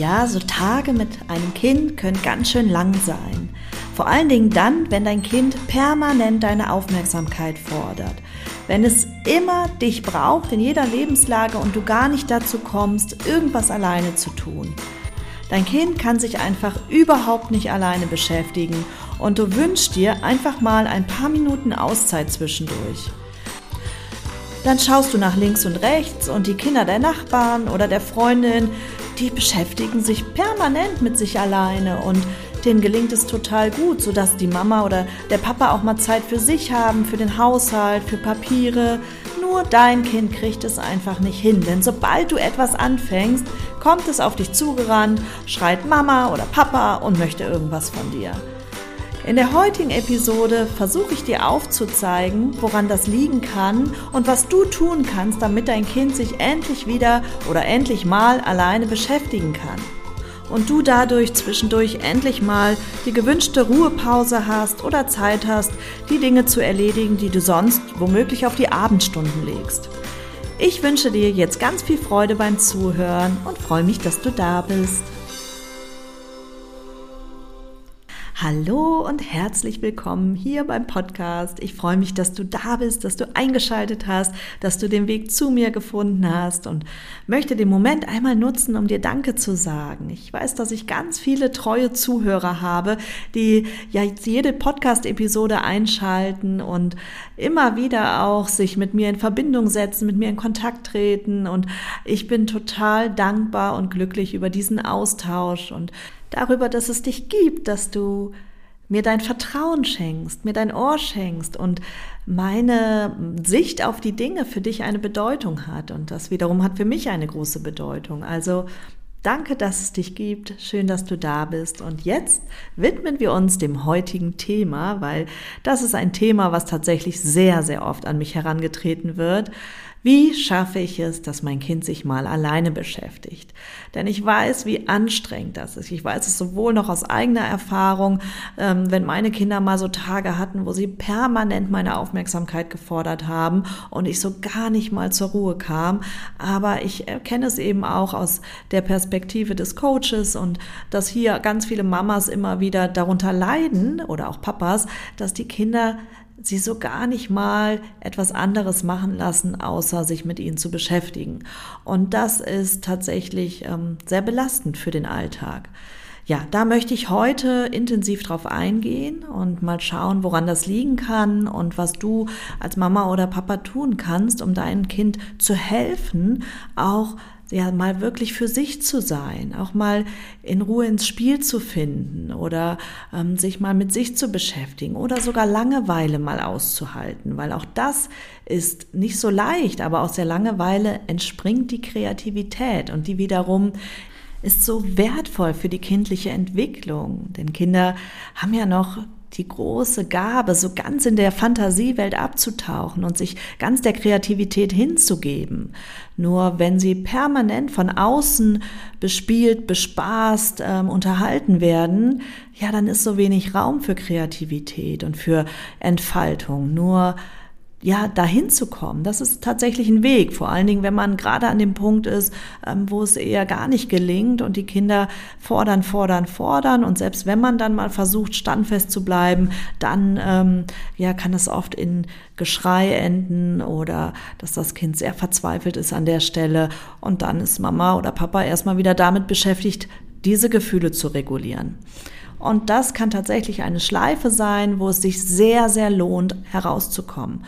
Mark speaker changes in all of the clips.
Speaker 1: Ja, so Tage mit einem Kind können ganz schön lang sein. Vor allen Dingen dann, wenn dein Kind permanent deine Aufmerksamkeit fordert. Wenn es immer dich braucht in jeder Lebenslage und du gar nicht dazu kommst, irgendwas alleine zu tun. Dein Kind kann sich einfach überhaupt nicht alleine beschäftigen und du wünschst dir einfach mal ein paar Minuten Auszeit zwischendurch. Dann schaust du nach links und rechts und die Kinder der Nachbarn oder der Freundin die beschäftigen sich permanent mit sich alleine und denen gelingt es total gut, sodass die Mama oder der Papa auch mal Zeit für sich haben, für den Haushalt, für Papiere. Nur dein Kind kriegt es einfach nicht hin, denn sobald du etwas anfängst, kommt es auf dich zugerannt, schreit Mama oder Papa und möchte irgendwas von dir. In der heutigen Episode versuche ich dir aufzuzeigen, woran das liegen kann und was du tun kannst, damit dein Kind sich endlich wieder oder endlich mal alleine beschäftigen kann. Und du dadurch zwischendurch endlich mal die gewünschte Ruhepause hast oder Zeit hast, die Dinge zu erledigen, die du sonst womöglich auf die Abendstunden legst. Ich wünsche dir jetzt ganz viel Freude beim Zuhören und freue mich, dass du da bist. Hallo und herzlich willkommen hier beim Podcast. Ich freue mich, dass du da bist, dass du eingeschaltet hast, dass du den Weg zu mir gefunden hast und möchte den Moment einmal nutzen, um dir Danke zu sagen. Ich weiß, dass ich ganz viele treue Zuhörer habe, die ja jede Podcast-Episode einschalten und immer wieder auch sich mit mir in Verbindung setzen, mit mir in Kontakt treten und ich bin total dankbar und glücklich über diesen Austausch und darüber, dass es dich gibt, dass du mir dein Vertrauen schenkst, mir dein Ohr schenkst und meine Sicht auf die Dinge für dich eine Bedeutung hat. Und das wiederum hat für mich eine große Bedeutung. Also danke, dass es dich gibt. Schön, dass du da bist. Und jetzt widmen wir uns dem heutigen Thema, weil das ist ein Thema, was tatsächlich sehr, sehr oft an mich herangetreten wird. Wie schaffe ich es, dass mein Kind sich mal alleine beschäftigt? Denn ich weiß, wie anstrengend das ist. Ich weiß es sowohl noch aus eigener Erfahrung, ähm, wenn meine Kinder mal so Tage hatten, wo sie permanent meine Aufmerksamkeit gefordert haben und ich so gar nicht mal zur Ruhe kam. Aber ich erkenne es eben auch aus der Perspektive des Coaches und dass hier ganz viele Mamas immer wieder darunter leiden oder auch Papas, dass die Kinder sie so gar nicht mal etwas anderes machen lassen, außer sich mit ihnen zu beschäftigen. Und das ist tatsächlich ähm, sehr belastend für den Alltag. Ja, da möchte ich heute intensiv drauf eingehen und mal schauen, woran das liegen kann und was du als Mama oder Papa tun kannst, um deinem Kind zu helfen, auch ja mal wirklich für sich zu sein, auch mal in Ruhe ins Spiel zu finden oder ähm, sich mal mit sich zu beschäftigen oder sogar Langeweile mal auszuhalten, weil auch das ist nicht so leicht, aber aus der Langeweile entspringt die Kreativität und die wiederum ist so wertvoll für die kindliche Entwicklung, denn Kinder haben ja noch die große Gabe, so ganz in der Fantasiewelt abzutauchen und sich ganz der Kreativität hinzugeben. Nur wenn sie permanent von außen bespielt, bespaßt, ähm, unterhalten werden, ja, dann ist so wenig Raum für Kreativität und für Entfaltung. Nur ja, dahin zu kommen, das ist tatsächlich ein Weg. Vor allen Dingen, wenn man gerade an dem Punkt ist, ähm, wo es eher gar nicht gelingt und die Kinder fordern, fordern, fordern. Und selbst wenn man dann mal versucht, standfest zu bleiben, dann ähm, ja, kann es oft in Geschrei enden oder dass das Kind sehr verzweifelt ist an der Stelle. Und dann ist Mama oder Papa erstmal wieder damit beschäftigt, diese Gefühle zu regulieren. Und das kann tatsächlich eine Schleife sein, wo es sich sehr, sehr lohnt, herauszukommen.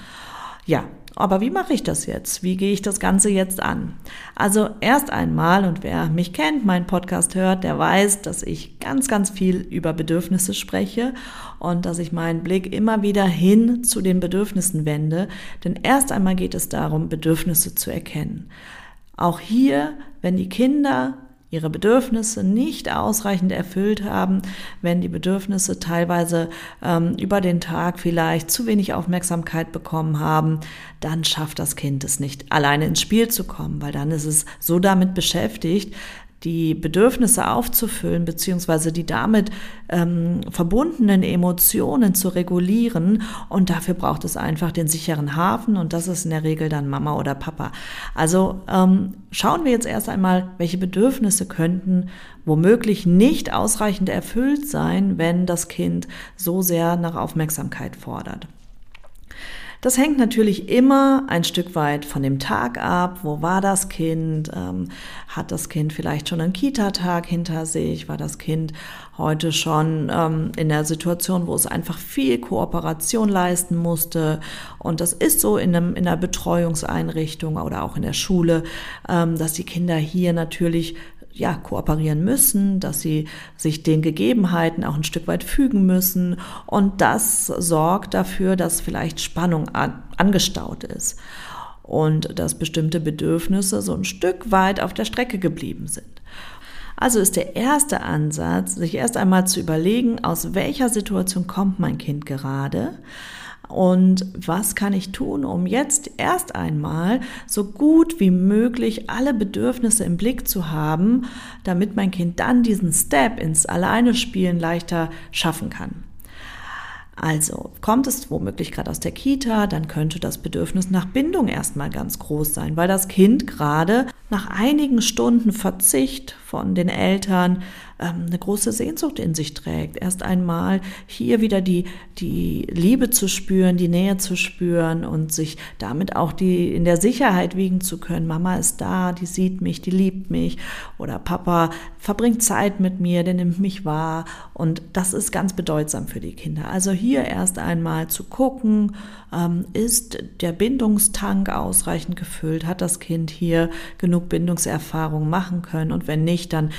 Speaker 1: Ja, aber wie mache ich das jetzt? Wie gehe ich das Ganze jetzt an? Also erst einmal, und wer mich kennt, meinen Podcast hört, der weiß, dass ich ganz, ganz viel über Bedürfnisse spreche und dass ich meinen Blick immer wieder hin zu den Bedürfnissen wende. Denn erst einmal geht es darum, Bedürfnisse zu erkennen. Auch hier, wenn die Kinder ihre Bedürfnisse nicht ausreichend erfüllt haben, wenn die Bedürfnisse teilweise ähm, über den Tag vielleicht zu wenig Aufmerksamkeit bekommen haben, dann schafft das Kind es nicht, alleine ins Spiel zu kommen, weil dann ist es so damit beschäftigt, die Bedürfnisse aufzufüllen, beziehungsweise die damit ähm, verbundenen Emotionen zu regulieren. Und dafür braucht es einfach den sicheren Hafen und das ist in der Regel dann Mama oder Papa. Also ähm, schauen wir jetzt erst einmal, welche Bedürfnisse könnten womöglich nicht ausreichend erfüllt sein, wenn das Kind so sehr nach Aufmerksamkeit fordert. Das hängt natürlich immer ein Stück weit von dem Tag ab. Wo war das Kind? Ähm, hat das Kind vielleicht schon einen Kita-Tag hinter sich? War das Kind heute schon ähm, in der Situation, wo es einfach viel Kooperation leisten musste? Und das ist so in, einem, in einer Betreuungseinrichtung oder auch in der Schule, ähm, dass die Kinder hier natürlich ja, kooperieren müssen, dass sie sich den Gegebenheiten auch ein Stück weit fügen müssen. Und das sorgt dafür, dass vielleicht Spannung an, angestaut ist und dass bestimmte Bedürfnisse so ein Stück weit auf der Strecke geblieben sind. Also ist der erste Ansatz, sich erst einmal zu überlegen, aus welcher Situation kommt mein Kind gerade und was kann ich tun, um jetzt erst einmal so gut wie möglich alle Bedürfnisse im Blick zu haben, damit mein Kind dann diesen Step ins Alleine spielen leichter schaffen kann. Also kommt es womöglich gerade aus der Kita, dann könnte das Bedürfnis nach Bindung erstmal ganz groß sein, weil das Kind gerade nach einigen Stunden Verzicht von den Eltern ähm, eine große Sehnsucht in sich trägt. Erst einmal hier wieder die, die Liebe zu spüren, die Nähe zu spüren und sich damit auch die in der Sicherheit wiegen zu können. Mama ist da, die sieht mich, die liebt mich oder Papa verbringt Zeit mit mir, der nimmt mich wahr und das ist ganz bedeutsam für die Kinder. Also hier erst einmal zu gucken, ähm, ist der Bindungstank ausreichend gefüllt, hat das Kind hier genug Bindungserfahrung machen können und wenn nicht, dann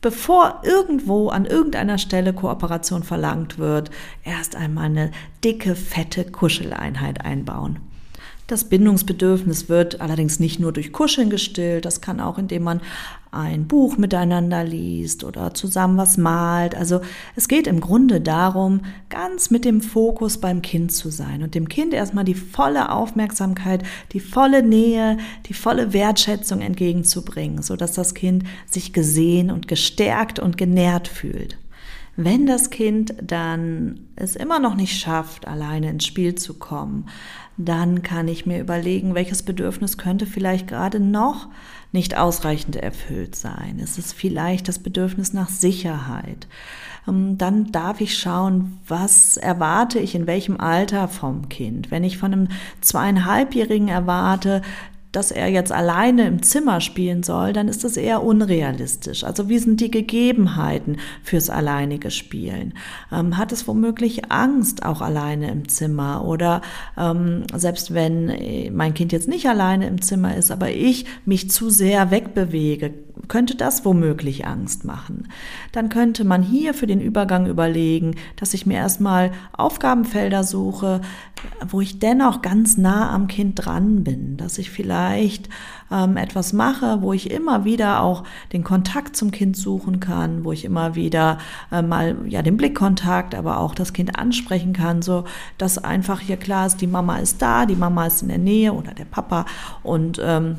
Speaker 1: bevor irgendwo an irgendeiner Stelle Kooperation verlangt wird, erst einmal eine dicke, fette Kuscheleinheit einbauen. Das Bindungsbedürfnis wird allerdings nicht nur durch Kuscheln gestillt, das kann auch, indem man ein Buch miteinander liest oder zusammen was malt. Also es geht im Grunde darum, ganz mit dem Fokus beim Kind zu sein und dem Kind erstmal die volle Aufmerksamkeit, die volle Nähe, die volle Wertschätzung entgegenzubringen, sodass das Kind sich gesehen und gestärkt und genährt fühlt. Wenn das Kind dann es immer noch nicht schafft, alleine ins Spiel zu kommen, dann kann ich mir überlegen, welches Bedürfnis könnte vielleicht gerade noch nicht ausreichend erfüllt sein. Es ist vielleicht das Bedürfnis nach Sicherheit. Ähm, dann darf ich schauen, was erwarte ich in welchem Alter vom Kind. Wenn ich von einem zweieinhalbjährigen erwarte, dass er jetzt alleine im Zimmer spielen soll, dann ist das eher unrealistisch. Also wie sind die Gegebenheiten fürs alleinige Spielen? Ähm, hat es womöglich Angst auch alleine im Zimmer? Oder ähm, selbst wenn äh, mein Kind jetzt nicht alleine im Zimmer ist, aber ich mich zu sehr wegbewege, könnte das womöglich Angst machen. Dann könnte man hier für den Übergang überlegen, dass ich mir erstmal Aufgabenfelder suche, wo ich dennoch ganz nah am Kind dran bin, dass ich vielleicht ähm, etwas mache, wo ich immer wieder auch den Kontakt zum Kind suchen kann, wo ich immer wieder äh, mal ja den Blickkontakt, aber auch das Kind ansprechen kann, so dass einfach hier klar ist, die Mama ist da, die Mama ist in der Nähe oder der Papa und ähm,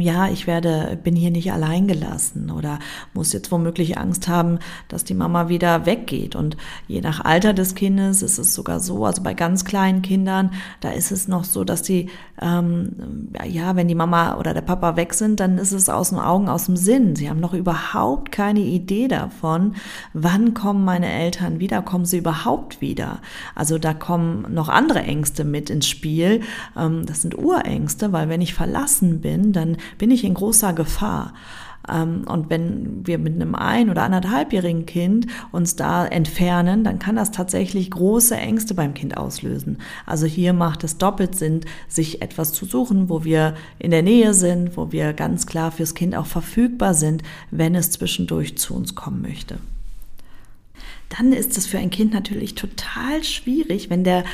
Speaker 1: ja, ich werde, bin hier nicht allein gelassen oder muss jetzt womöglich Angst haben, dass die Mama wieder weggeht. Und je nach Alter des Kindes ist es sogar so, also bei ganz kleinen Kindern, da ist es noch so, dass die, ähm, ja, wenn die Mama oder der Papa weg sind, dann ist es aus den Augen, aus dem Sinn. Sie haben noch überhaupt keine Idee davon, wann kommen meine Eltern wieder, kommen sie überhaupt wieder. Also da kommen noch andere Ängste mit ins Spiel. Ähm, das sind Urängste, weil wenn ich verlassen bin, dann bin ich in großer Gefahr. Ähm, und wenn wir mit einem ein- oder anderthalbjährigen Kind uns da entfernen, dann kann das tatsächlich große Ängste beim Kind auslösen. Also hier macht es doppelt Sinn, sich etwas zu suchen, wo wir in der Nähe sind, wo wir ganz klar fürs Kind auch verfügbar sind, wenn es zwischendurch zu uns kommen möchte dann ist es für ein Kind natürlich total schwierig, wenn der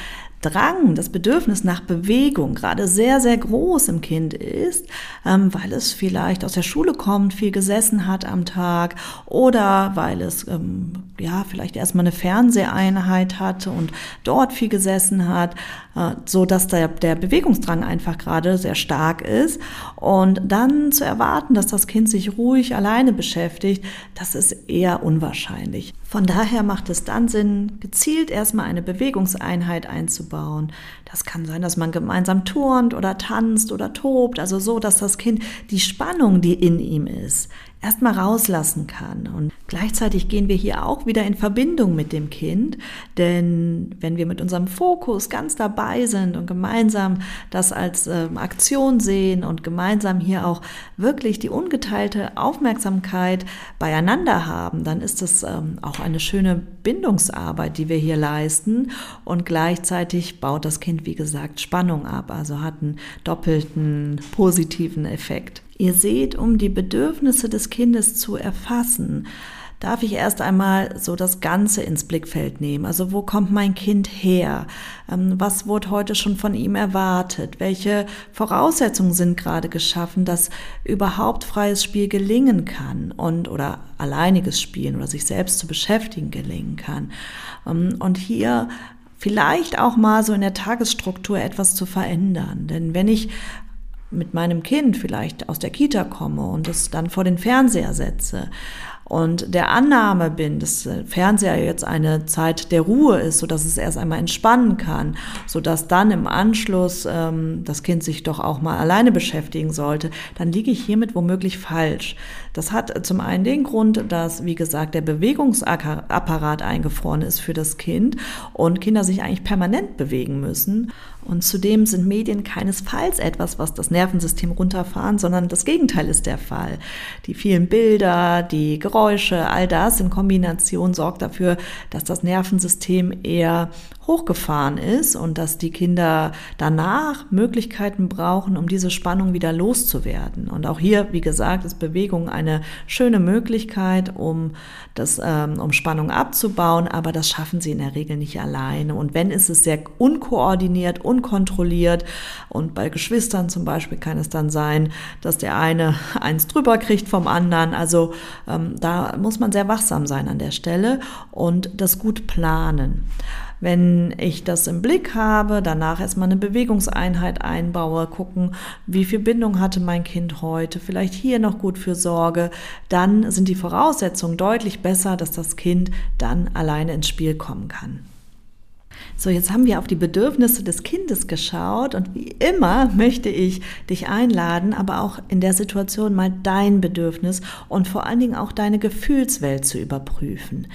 Speaker 1: Drang, das Bedürfnis nach Bewegung gerade sehr, sehr groß im Kind ist, ähm, weil es vielleicht aus der Schule kommt, viel gesessen hat am Tag oder weil es ähm, ja vielleicht erstmal eine Fernseheinheit hatte und dort viel gesessen hat, äh, so dass der, der Bewegungsdrang einfach gerade sehr stark ist und dann zu erwarten, dass das Kind sich ruhig alleine beschäftigt, das ist eher unwahrscheinlich. Von daher macht es dann Sinn, gezielt erstmal eine Bewegungseinheit einzubauen. Das kann sein, dass man gemeinsam turnt oder tanzt oder tobt, also so, dass das Kind die Spannung, die in ihm ist, erstmal rauslassen kann. Und gleichzeitig gehen wir hier auch wieder in Verbindung mit dem Kind, denn wenn wir mit unserem Fokus ganz dabei sind und gemeinsam das als äh, Aktion sehen und gemeinsam hier auch wirklich die ungeteilte Aufmerksamkeit beieinander haben, dann ist das ähm, auch eine schöne Bindungsarbeit, die wir hier leisten und gleichzeitig baut das Kind, wie gesagt, Spannung ab, also hat einen doppelten positiven Effekt. Ihr seht, um die Bedürfnisse des Kindes zu erfassen, darf ich erst einmal so das Ganze ins Blickfeld nehmen. Also wo kommt mein Kind her? Ähm, was wurde heute schon von ihm erwartet? Welche Voraussetzungen sind gerade geschaffen, dass überhaupt freies Spiel gelingen kann und oder alleiniges Spielen oder sich selbst zu beschäftigen gelingen kann? Ähm, und hier vielleicht auch mal so in der Tagesstruktur etwas zu verändern. Denn wenn ich mit meinem Kind vielleicht aus der Kita komme und es dann vor den Fernseher setze und der Annahme bin, dass Fernseher jetzt eine Zeit der Ruhe ist, so dass es erst einmal entspannen kann, so dass dann im Anschluss ähm, das Kind sich doch auch mal alleine beschäftigen sollte, dann liege ich hiermit womöglich falsch. Das hat zum einen den Grund, dass, wie gesagt, der Bewegungsapparat eingefroren ist für das Kind und Kinder sich eigentlich permanent bewegen müssen. Und zudem sind Medien keinesfalls etwas, was das Nervensystem runterfahren, sondern das Gegenteil ist der Fall. Die vielen Bilder, die Geräusche, all das in Kombination sorgt dafür, dass das Nervensystem eher hochgefahren ist und dass die Kinder danach Möglichkeiten brauchen, um diese Spannung wieder loszuwerden. Und auch hier, wie gesagt, ist Bewegung eine schöne Möglichkeit, um das, ähm, um Spannung abzubauen, aber das schaffen sie in der Regel nicht alleine. Und wenn ist es sehr unkoordiniert, unkontrolliert und bei Geschwistern zum Beispiel kann es dann sein, dass der eine eins drüber kriegt vom anderen. Also ähm, da muss man sehr wachsam sein an der Stelle und das gut planen. Wenn ich das im Blick habe, danach erstmal eine Bewegungseinheit einbaue, gucken, wie viel Bindung hatte mein Kind heute, vielleicht hier noch gut für Sorge, dann sind die Voraussetzungen deutlich besser, dass das Kind dann alleine ins Spiel kommen kann. So, jetzt haben wir auf die Bedürfnisse des Kindes geschaut und wie immer möchte ich dich einladen, aber auch in der Situation mal dein Bedürfnis und vor allen Dingen auch deine Gefühlswelt zu überprüfen.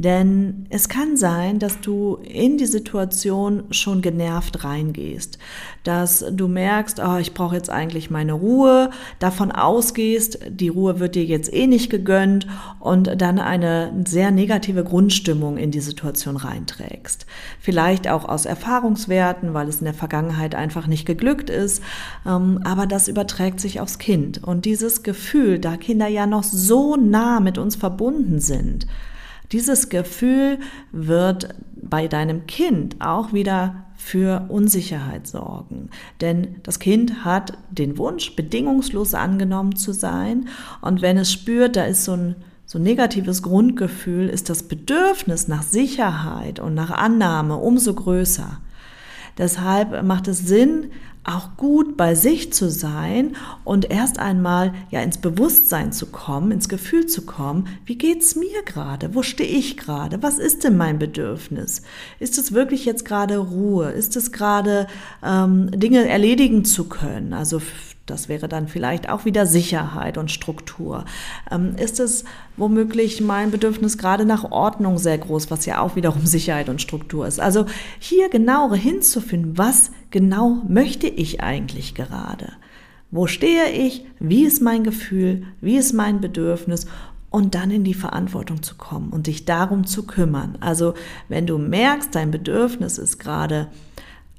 Speaker 1: Denn es kann sein, dass du in die Situation schon genervt reingehst, dass du merkst, oh, ich brauche jetzt eigentlich meine Ruhe, davon ausgehst, die Ruhe wird dir jetzt eh nicht gegönnt und dann eine sehr negative Grundstimmung in die Situation reinträgst. Vielleicht auch aus Erfahrungswerten, weil es in der Vergangenheit einfach nicht geglückt ist, ähm, aber das überträgt sich aufs Kind. Und dieses Gefühl, da Kinder ja noch so nah mit uns verbunden sind, dieses Gefühl wird bei deinem Kind auch wieder für Unsicherheit sorgen. Denn das Kind hat den Wunsch, bedingungslos angenommen zu sein. Und wenn es spürt, da ist so ein so negatives Grundgefühl, ist das Bedürfnis nach Sicherheit und nach Annahme umso größer. Deshalb macht es Sinn, auch gut bei sich zu sein und erst einmal ja ins Bewusstsein zu kommen, ins Gefühl zu kommen, wie geht's mir gerade? Wo stehe ich gerade? Was ist denn mein Bedürfnis? Ist es wirklich jetzt gerade Ruhe? Ist es gerade ähm, Dinge erledigen zu können? Also das wäre dann vielleicht auch wieder Sicherheit und Struktur. Ähm, ist es womöglich mein Bedürfnis gerade nach Ordnung sehr groß, was ja auch wiederum Sicherheit und Struktur ist? Also hier genauer hinzufinden, was genau möchte ich eigentlich gerade? Wo stehe ich? Wie ist mein Gefühl? Wie ist mein Bedürfnis? und dann in die Verantwortung zu kommen und dich darum zu kümmern. Also wenn du merkst, dein Bedürfnis ist gerade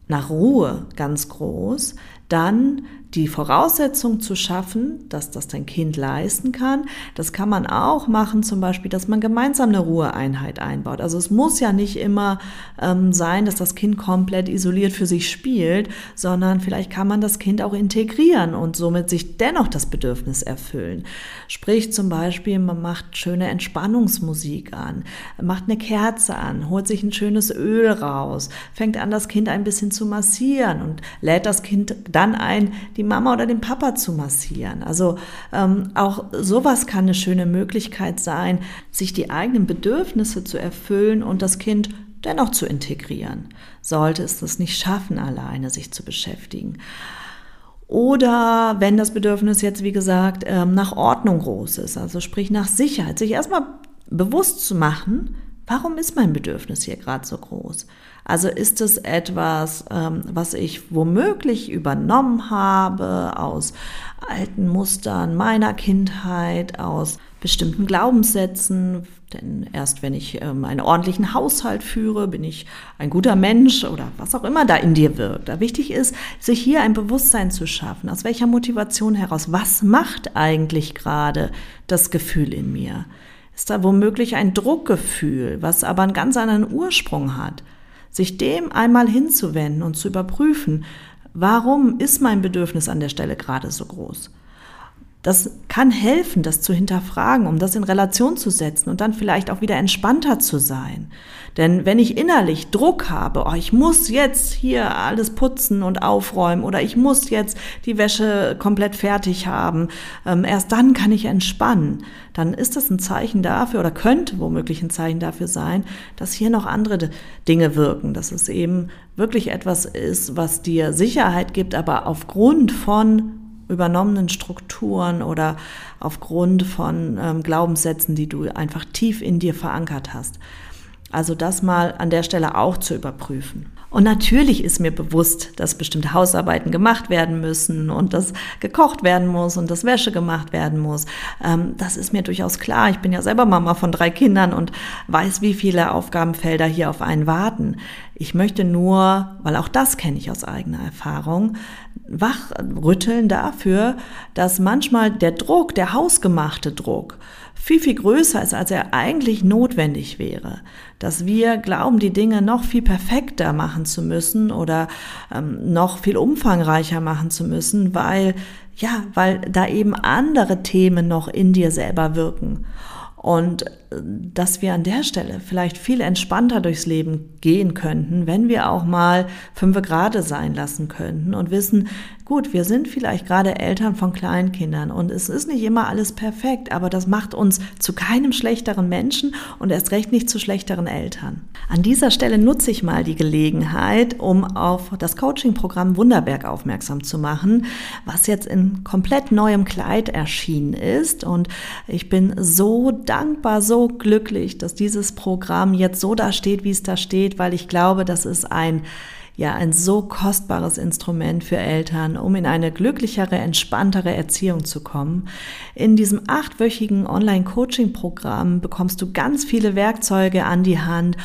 Speaker 1: nach Ruhe ganz groß, dann die Voraussetzung zu schaffen, dass das dein Kind leisten kann. Das kann man auch machen, zum Beispiel, dass man gemeinsam eine Ruheeinheit einbaut. Also es muss ja nicht immer ähm, sein, dass das Kind komplett isoliert für sich spielt, sondern vielleicht kann man das Kind auch integrieren und somit sich dennoch das Bedürfnis erfüllen. Sprich zum Beispiel, man macht schöne Entspannungsmusik an, macht eine Kerze an, holt sich ein schönes Öl raus, fängt an, das Kind ein bisschen zu massieren und lädt das Kind dann ein, die Mama oder den Papa zu massieren. Also ähm, auch sowas kann eine schöne Möglichkeit sein, sich die eigenen Bedürfnisse zu erfüllen und das Kind dennoch zu integrieren. Sollte es das nicht schaffen, alleine sich zu beschäftigen. Oder wenn das Bedürfnis jetzt, wie gesagt, ähm, nach Ordnung groß ist, also sprich nach Sicherheit, sich erstmal bewusst zu machen, warum ist mein Bedürfnis hier gerade so groß? Also ist es etwas, ähm, was ich womöglich übernommen habe aus alten Mustern meiner Kindheit, aus bestimmten Glaubenssätzen. Denn erst wenn ich ähm, einen ordentlichen Haushalt führe, bin ich ein guter Mensch oder was auch immer da in dir wirkt. Wichtig ist, sich hier ein Bewusstsein zu schaffen. Aus welcher Motivation heraus? Was macht eigentlich gerade das Gefühl in mir? Ist da womöglich ein Druckgefühl, was aber einen ganz anderen Ursprung hat? sich dem einmal hinzuwenden und zu überprüfen, warum ist mein Bedürfnis an der Stelle gerade so groß? Das kann helfen, das zu hinterfragen, um das in Relation zu setzen und dann vielleicht auch wieder entspannter zu sein. Denn wenn ich innerlich Druck habe, oh, ich muss jetzt hier alles putzen und aufräumen oder ich muss jetzt die Wäsche komplett fertig haben, ähm, erst dann kann ich entspannen, dann ist das ein Zeichen dafür oder könnte womöglich ein Zeichen dafür sein, dass hier noch andere Dinge wirken, dass es eben wirklich etwas ist, was dir Sicherheit gibt, aber aufgrund von übernommenen Strukturen oder aufgrund von ähm, Glaubenssätzen, die du einfach tief in dir verankert hast. Also das mal an der Stelle auch zu überprüfen. Und natürlich ist mir bewusst, dass bestimmte Hausarbeiten gemacht werden müssen und dass gekocht werden muss und dass Wäsche gemacht werden muss. Ähm, das ist mir durchaus klar. Ich bin ja selber Mama von drei Kindern und weiß, wie viele Aufgabenfelder hier auf einen warten. Ich möchte nur, weil auch das kenne ich aus eigener Erfahrung, wachrütteln dafür, dass manchmal der Druck, der hausgemachte Druck, viel, viel größer ist, als er eigentlich notwendig wäre. Dass wir glauben, die Dinge noch viel perfekter machen zu müssen oder ähm, noch viel umfangreicher machen zu müssen, weil, ja, weil da eben andere Themen noch in dir selber wirken. Und äh, dass wir an der Stelle vielleicht viel entspannter durchs Leben gehen könnten, wenn wir auch mal fünf Grade sein lassen könnten und wissen, gut, wir sind vielleicht gerade Eltern von Kleinkindern und es ist nicht immer alles perfekt, aber das macht uns zu keinem schlechteren Menschen und erst recht nicht zu schlechteren Eltern. An dieser Stelle nutze ich mal die Gelegenheit, um auf das Coaching-Programm Wunderberg aufmerksam zu machen, was jetzt in komplett neuem Kleid erschienen ist und ich bin so dankbar, so glücklich, dass dieses Programm jetzt so da steht, wie es da steht, weil ich glaube, das ist ein ja ein so kostbares Instrument für Eltern, um in eine glücklichere, entspanntere Erziehung zu kommen. In diesem achtwöchigen Online-Coaching-Programm bekommst du ganz viele Werkzeuge an die Hand,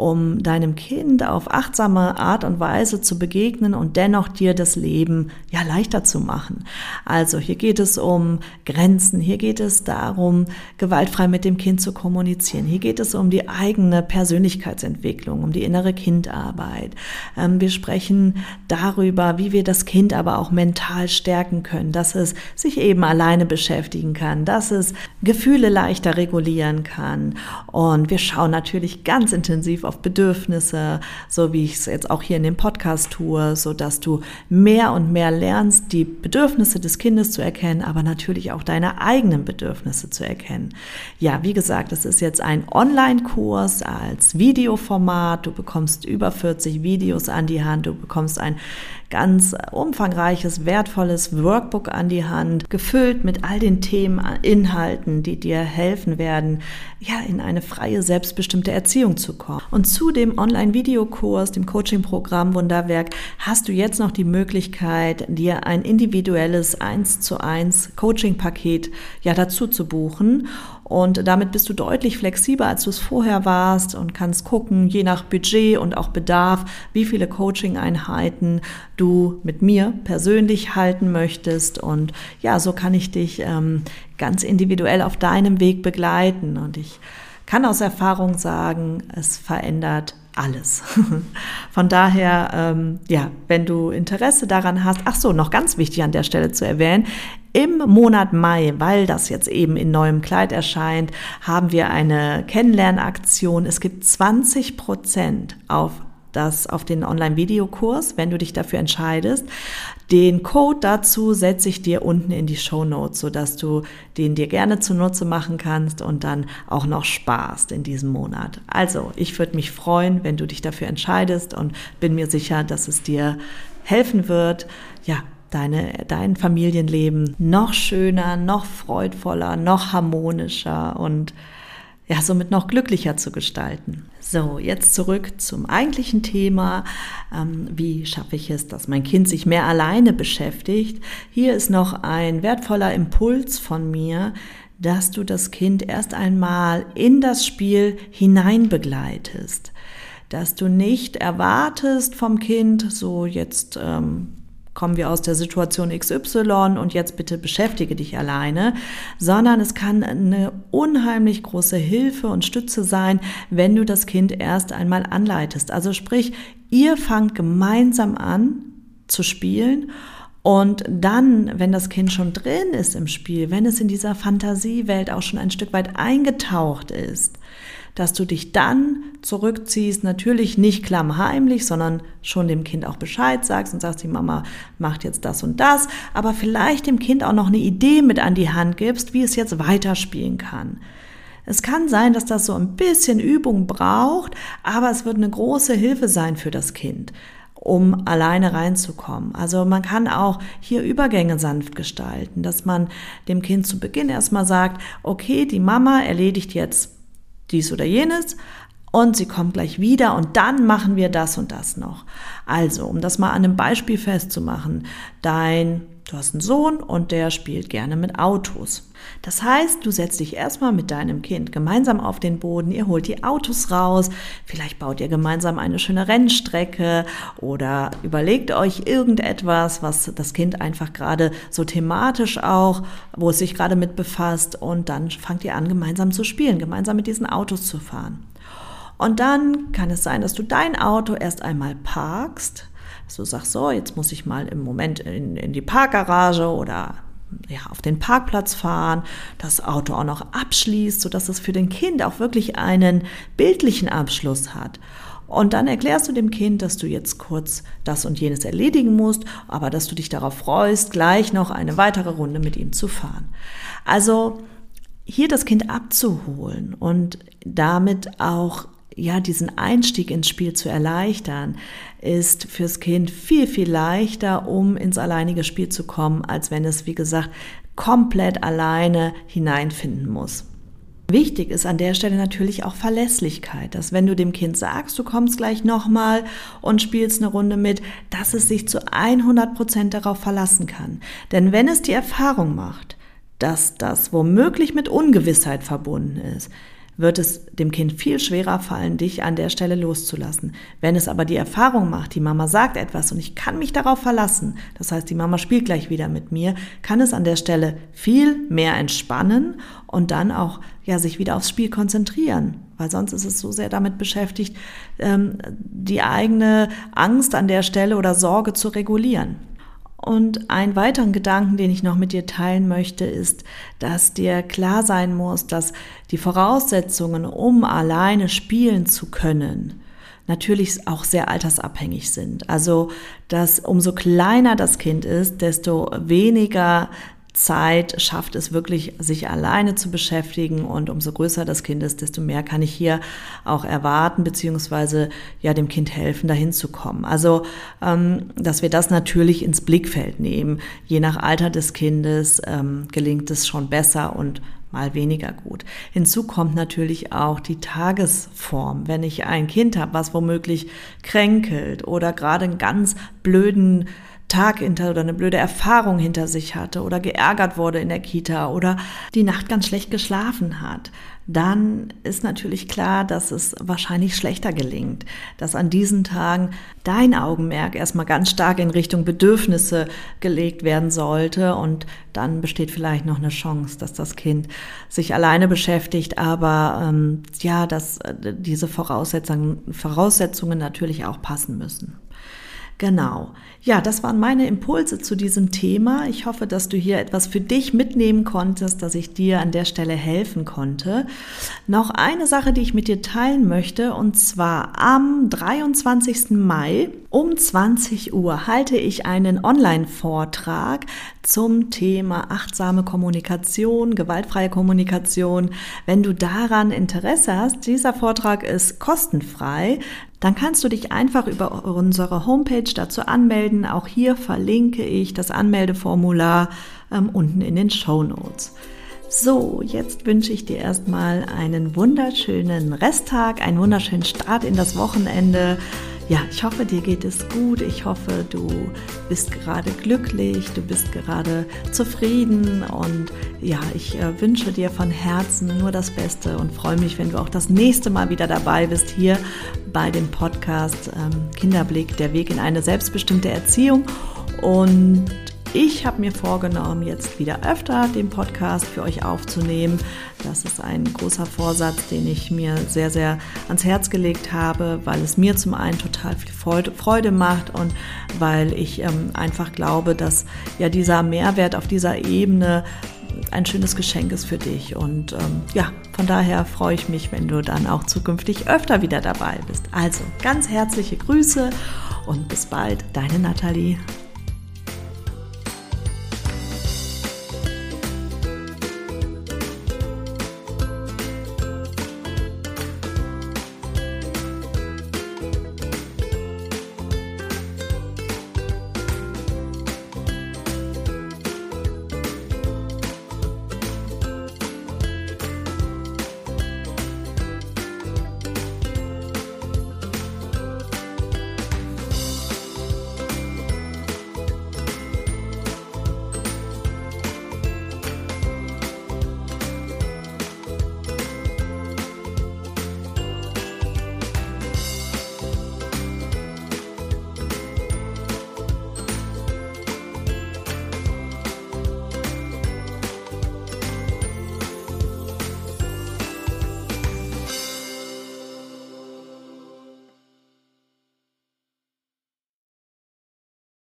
Speaker 1: um deinem Kind auf achtsame Art und Weise zu begegnen und dennoch dir das Leben ja leichter zu machen. Also hier geht es um Grenzen, hier geht es darum, gewaltfrei mit dem Kind zu kommunizieren, hier geht es um die eigene Persönlichkeitsentwicklung, um die innere Kindarbeit. Ähm, wir sprechen darüber, wie wir das Kind aber auch mental stärken können, dass es sich eben alleine beschäftigen kann, dass es Gefühle leichter regulieren kann. Und wir schauen natürlich ganz intensiv auf Bedürfnisse, so wie ich es jetzt auch hier in dem Podcast tue, so dass du mehr und mehr lernst, die Bedürfnisse des Kindes zu erkennen, aber natürlich auch deine eigenen Bedürfnisse zu erkennen. Ja, wie gesagt, es ist jetzt ein Online-Kurs als Videoformat. Du bekommst über 40 Videos an die Hand. Du bekommst ein ganz umfangreiches, wertvolles Workbook an die Hand, gefüllt mit all den Themen, Inhalten, die dir helfen werden, ja, in eine freie, selbstbestimmte Erziehung zu kommen. Und zu dem Online-Videokurs, dem Coaching-Programm Wunderwerk, hast du jetzt noch die Möglichkeit, dir ein individuelles 1 zu 1 Coaching-Paket ja dazu zu buchen. Und damit bist du deutlich flexibler, als du es vorher warst und kannst gucken, je nach Budget und auch Bedarf, wie viele Coaching-Einheiten du mit mir persönlich halten möchtest. Und ja, so kann ich dich ähm, ganz individuell auf deinem Weg begleiten. Und ich kann aus Erfahrung sagen, es verändert alles. Von daher, ähm, ja, wenn du Interesse daran hast, ach so, noch ganz wichtig an der Stelle zu erwähnen, im Monat Mai, weil das jetzt eben in neuem Kleid erscheint, haben wir eine Kennenlernaktion. Es gibt 20 Prozent auf das auf den Online-Videokurs, wenn du dich dafür entscheidest. Den Code dazu setze ich dir unten in die Show Notes, sodass du den dir gerne zunutze machen kannst und dann auch noch sparst in diesem Monat. Also, ich würde mich freuen, wenn du dich dafür entscheidest und bin mir sicher, dass es dir helfen wird, ja, deine, dein Familienleben noch schöner, noch freudvoller, noch harmonischer und ja, somit noch glücklicher zu gestalten. So, jetzt zurück zum eigentlichen Thema. Ähm, wie schaffe ich es, dass mein Kind sich mehr alleine beschäftigt? Hier ist noch ein wertvoller Impuls von mir, dass du das Kind erst einmal in das Spiel hinein begleitest. Dass du nicht erwartest vom Kind, so jetzt ähm, kommen wir aus der Situation XY und jetzt bitte beschäftige dich alleine, sondern es kann eine unheimlich große Hilfe und Stütze sein, wenn du das Kind erst einmal anleitest. Also sprich, ihr fangt gemeinsam an zu spielen und dann, wenn das Kind schon drin ist im Spiel, wenn es in dieser Fantasiewelt auch schon ein Stück weit eingetaucht ist, dass du dich dann zurückziehst, natürlich nicht klammheimlich, sondern schon dem Kind auch Bescheid sagst und sagst, die Mama macht jetzt das und das, aber vielleicht dem Kind auch noch eine Idee mit an die Hand gibst, wie es jetzt weiterspielen kann. Es kann sein, dass das so ein bisschen Übung braucht, aber es wird eine große Hilfe sein für das Kind um alleine reinzukommen. Also man kann auch hier Übergänge sanft gestalten, dass man dem Kind zu Beginn erstmal sagt, okay, die Mama erledigt jetzt dies oder jenes und sie kommt gleich wieder und dann machen wir das und das noch. Also, um das mal an einem Beispiel festzumachen, dein, du hast einen Sohn und der spielt gerne mit Autos. Das heißt, du setzt dich erstmal mit deinem Kind gemeinsam auf den Boden, ihr holt die Autos raus, vielleicht baut ihr gemeinsam eine schöne Rennstrecke oder überlegt euch irgendetwas, was das Kind einfach gerade so thematisch auch, wo es sich gerade mit befasst und dann fangt ihr an, gemeinsam zu spielen, gemeinsam mit diesen Autos zu fahren. Und dann kann es sein, dass du dein Auto erst einmal parkst. Dass du sagst, so, jetzt muss ich mal im Moment in, in die Parkgarage oder ja, auf den Parkplatz fahren, das Auto auch noch abschließt, sodass es für den Kind auch wirklich einen bildlichen Abschluss hat. Und dann erklärst du dem Kind, dass du jetzt kurz das und jenes erledigen musst, aber dass du dich darauf freust, gleich noch eine weitere Runde mit ihm zu fahren. Also hier das Kind abzuholen und damit auch ja, diesen Einstieg ins Spiel zu erleichtern, ist fürs Kind viel, viel leichter, um ins alleinige Spiel zu kommen, als wenn es, wie gesagt, komplett alleine hineinfinden muss. Wichtig ist an der Stelle natürlich auch Verlässlichkeit, dass wenn du dem Kind sagst, du kommst gleich nochmal und spielst eine Runde mit, dass es sich zu 100 Prozent darauf verlassen kann. Denn wenn es die Erfahrung macht, dass das womöglich mit Ungewissheit verbunden ist, wird es dem Kind viel schwerer fallen, dich an der Stelle loszulassen. Wenn es aber die Erfahrung macht, die Mama sagt etwas und ich kann mich darauf verlassen, das heißt, die Mama spielt gleich wieder mit mir, kann es an der Stelle viel mehr entspannen und dann auch ja sich wieder aufs Spiel konzentrieren, weil sonst ist es so sehr damit beschäftigt, ähm, die eigene Angst an der Stelle oder Sorge zu regulieren. Und einen weiteren Gedanken, den ich noch mit dir teilen möchte, ist, dass dir klar sein muss, dass die Voraussetzungen, um alleine spielen zu können, natürlich auch sehr altersabhängig sind. Also, dass umso kleiner das Kind ist, desto weniger Zeit schafft es wirklich, sich alleine zu beschäftigen und umso größer das Kind ist, desto mehr kann ich hier auch erwarten, beziehungsweise ja dem Kind helfen, dahin zu kommen. Also, ähm, dass wir das natürlich ins Blickfeld nehmen. Je nach Alter des Kindes ähm, gelingt es schon besser und mal weniger gut. Hinzu kommt natürlich auch die Tagesform. Wenn ich ein Kind habe, was womöglich kränkelt oder gerade einen ganz blöden Tag hinter oder eine blöde Erfahrung hinter sich hatte oder geärgert wurde in der Kita oder die Nacht ganz schlecht geschlafen hat, dann ist natürlich klar, dass es wahrscheinlich schlechter gelingt, dass an diesen Tagen dein Augenmerk erstmal ganz stark in Richtung Bedürfnisse gelegt werden sollte und dann besteht vielleicht noch eine Chance, dass das Kind sich alleine beschäftigt, aber ähm, ja, dass äh, diese Voraussetzungen, Voraussetzungen natürlich auch passen müssen. Genau. Ja, das waren meine Impulse zu diesem Thema. Ich hoffe, dass du hier etwas für dich mitnehmen konntest, dass ich dir an der Stelle helfen konnte. Noch eine Sache, die ich mit dir teilen möchte, und zwar am 23. Mai um 20 Uhr halte ich einen Online-Vortrag zum Thema achtsame Kommunikation, gewaltfreie Kommunikation. Wenn du daran Interesse hast, dieser Vortrag ist kostenfrei dann kannst du dich einfach über unsere Homepage dazu anmelden. Auch hier verlinke ich das Anmeldeformular ähm, unten in den Show Notes. So, jetzt wünsche ich dir erstmal einen wunderschönen Resttag, einen wunderschönen Start in das Wochenende. Ja, ich hoffe, dir geht es gut. Ich hoffe, du bist gerade glücklich, du bist gerade zufrieden und ja, ich äh, wünsche dir von Herzen nur das Beste und freue mich, wenn du auch das nächste Mal wieder dabei bist hier bei dem Podcast ähm, Kinderblick, der Weg in eine selbstbestimmte Erziehung. Und ich habe mir vorgenommen, jetzt wieder öfter den Podcast für euch aufzunehmen. Das ist ein großer Vorsatz, den ich mir sehr, sehr ans Herz gelegt habe, weil es mir zum einen total viel Freude macht und weil ich ähm, einfach glaube, dass ja dieser Mehrwert auf dieser Ebene ein schönes Geschenk ist für dich. Und ähm, ja, von daher freue ich mich, wenn du dann auch zukünftig öfter wieder dabei bist. Also ganz herzliche Grüße und bis bald, deine Nathalie.